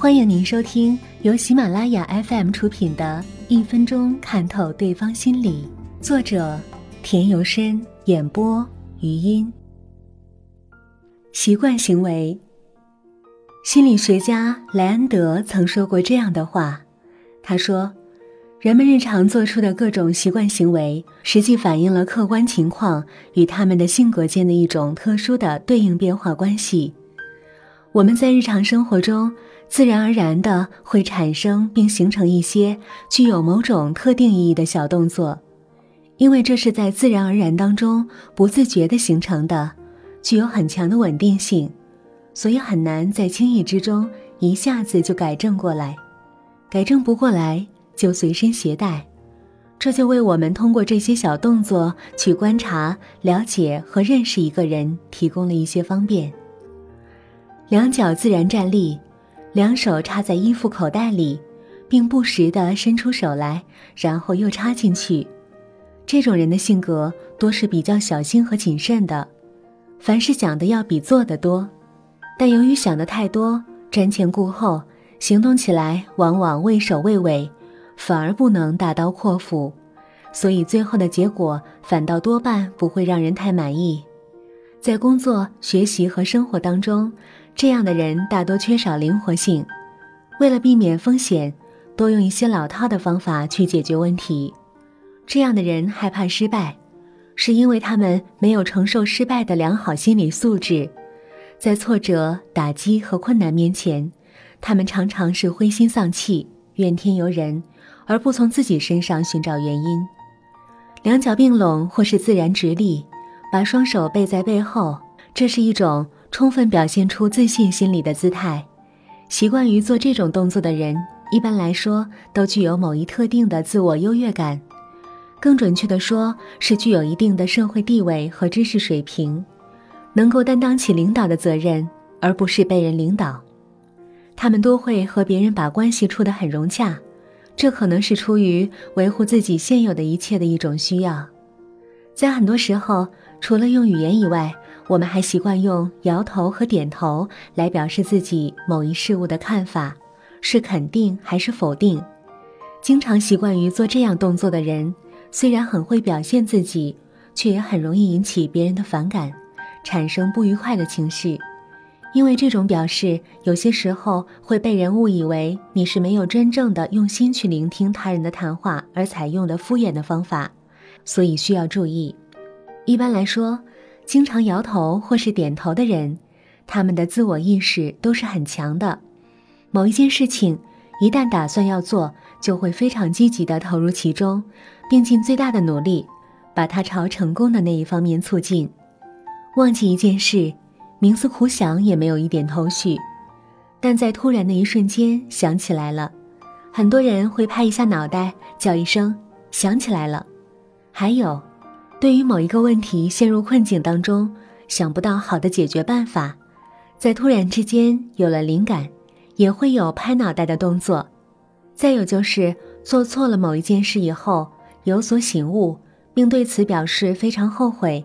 欢迎您收听由喜马拉雅 FM 出品的《一分钟看透对方心理》，作者田由深，演播余音。习惯行为，心理学家莱恩德曾说过这样的话：“他说，人们日常做出的各种习惯行为，实际反映了客观情况与他们的性格间的一种特殊的对应变化关系。我们在日常生活中。”自然而然的会产生并形成一些具有某种特定意义的小动作，因为这是在自然而然当中不自觉的形成的，具有很强的稳定性，所以很难在轻易之中一下子就改正过来，改正不过来就随身携带，这就为我们通过这些小动作去观察、了解和认识一个人提供了一些方便。两脚自然站立。两手插在衣服口袋里，并不时地伸出手来，然后又插进去。这种人的性格多是比较小心和谨慎的，凡事想的要比做的多。但由于想的太多，瞻前顾后，行动起来往往畏首畏尾，反而不能大刀阔斧，所以最后的结果反倒多半不会让人太满意。在工作、学习和生活当中。这样的人大多缺少灵活性，为了避免风险，多用一些老套的方法去解决问题。这样的人害怕失败，是因为他们没有承受失败的良好心理素质。在挫折、打击和困难面前，他们常常是灰心丧气、怨天尤人，而不从自己身上寻找原因。两脚并拢或是自然直立，把双手背在背后，这是一种。充分表现出自信心理的姿态，习惯于做这种动作的人，一般来说都具有某一特定的自我优越感，更准确的说，是具有一定的社会地位和知识水平，能够担当起领导的责任，而不是被人领导。他们都会和别人把关系处得很融洽，这可能是出于维护自己现有的一切的一种需要。在很多时候，除了用语言以外，我们还习惯用摇头和点头来表示自己某一事物的看法，是肯定还是否定。经常习惯于做这样动作的人，虽然很会表现自己，却也很容易引起别人的反感，产生不愉快的情绪。因为这种表示有些时候会被人误以为你是没有真正的用心去聆听他人的谈话而采用的敷衍的方法，所以需要注意。一般来说。经常摇头或是点头的人，他们的自我意识都是很强的。某一件事情一旦打算要做，就会非常积极地投入其中，并尽最大的努力把它朝成功的那一方面促进。忘记一件事，冥思苦想也没有一点头绪，但在突然的一瞬间想起来了。很多人会拍一下脑袋，叫一声“想起来了”。还有。对于某一个问题陷入困境当中，想不到好的解决办法，在突然之间有了灵感，也会有拍脑袋的动作。再有就是做错了某一件事以后有所醒悟，并对此表示非常后悔，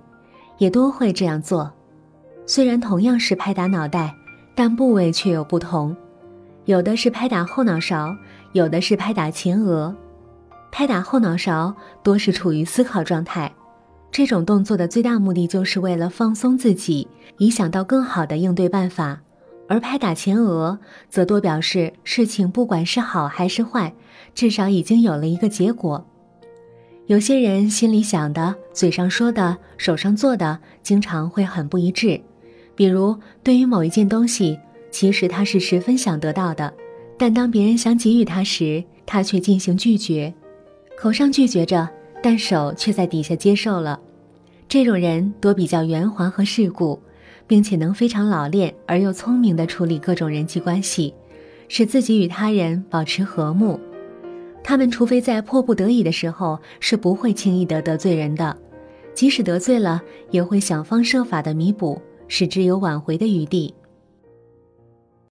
也都会这样做。虽然同样是拍打脑袋，但部位却有不同，有的是拍打后脑勺，有的是拍打前额。拍打后脑勺多是处于思考状态。这种动作的最大目的就是为了放松自己，以想到更好的应对办法；而拍打前额，则多表示事情不管是好还是坏，至少已经有了一个结果。有些人心里想的、嘴上说的、手上做的，经常会很不一致。比如，对于某一件东西，其实他是十分想得到的，但当别人想给予他时，他却进行拒绝，口上拒绝着。但手却在底下接受了，这种人多比较圆滑和世故，并且能非常老练而又聪明地处理各种人际关系，使自己与他人保持和睦。他们除非在迫不得已的时候，是不会轻易的得罪人的，即使得罪了，也会想方设法的弥补，使之有挽回的余地。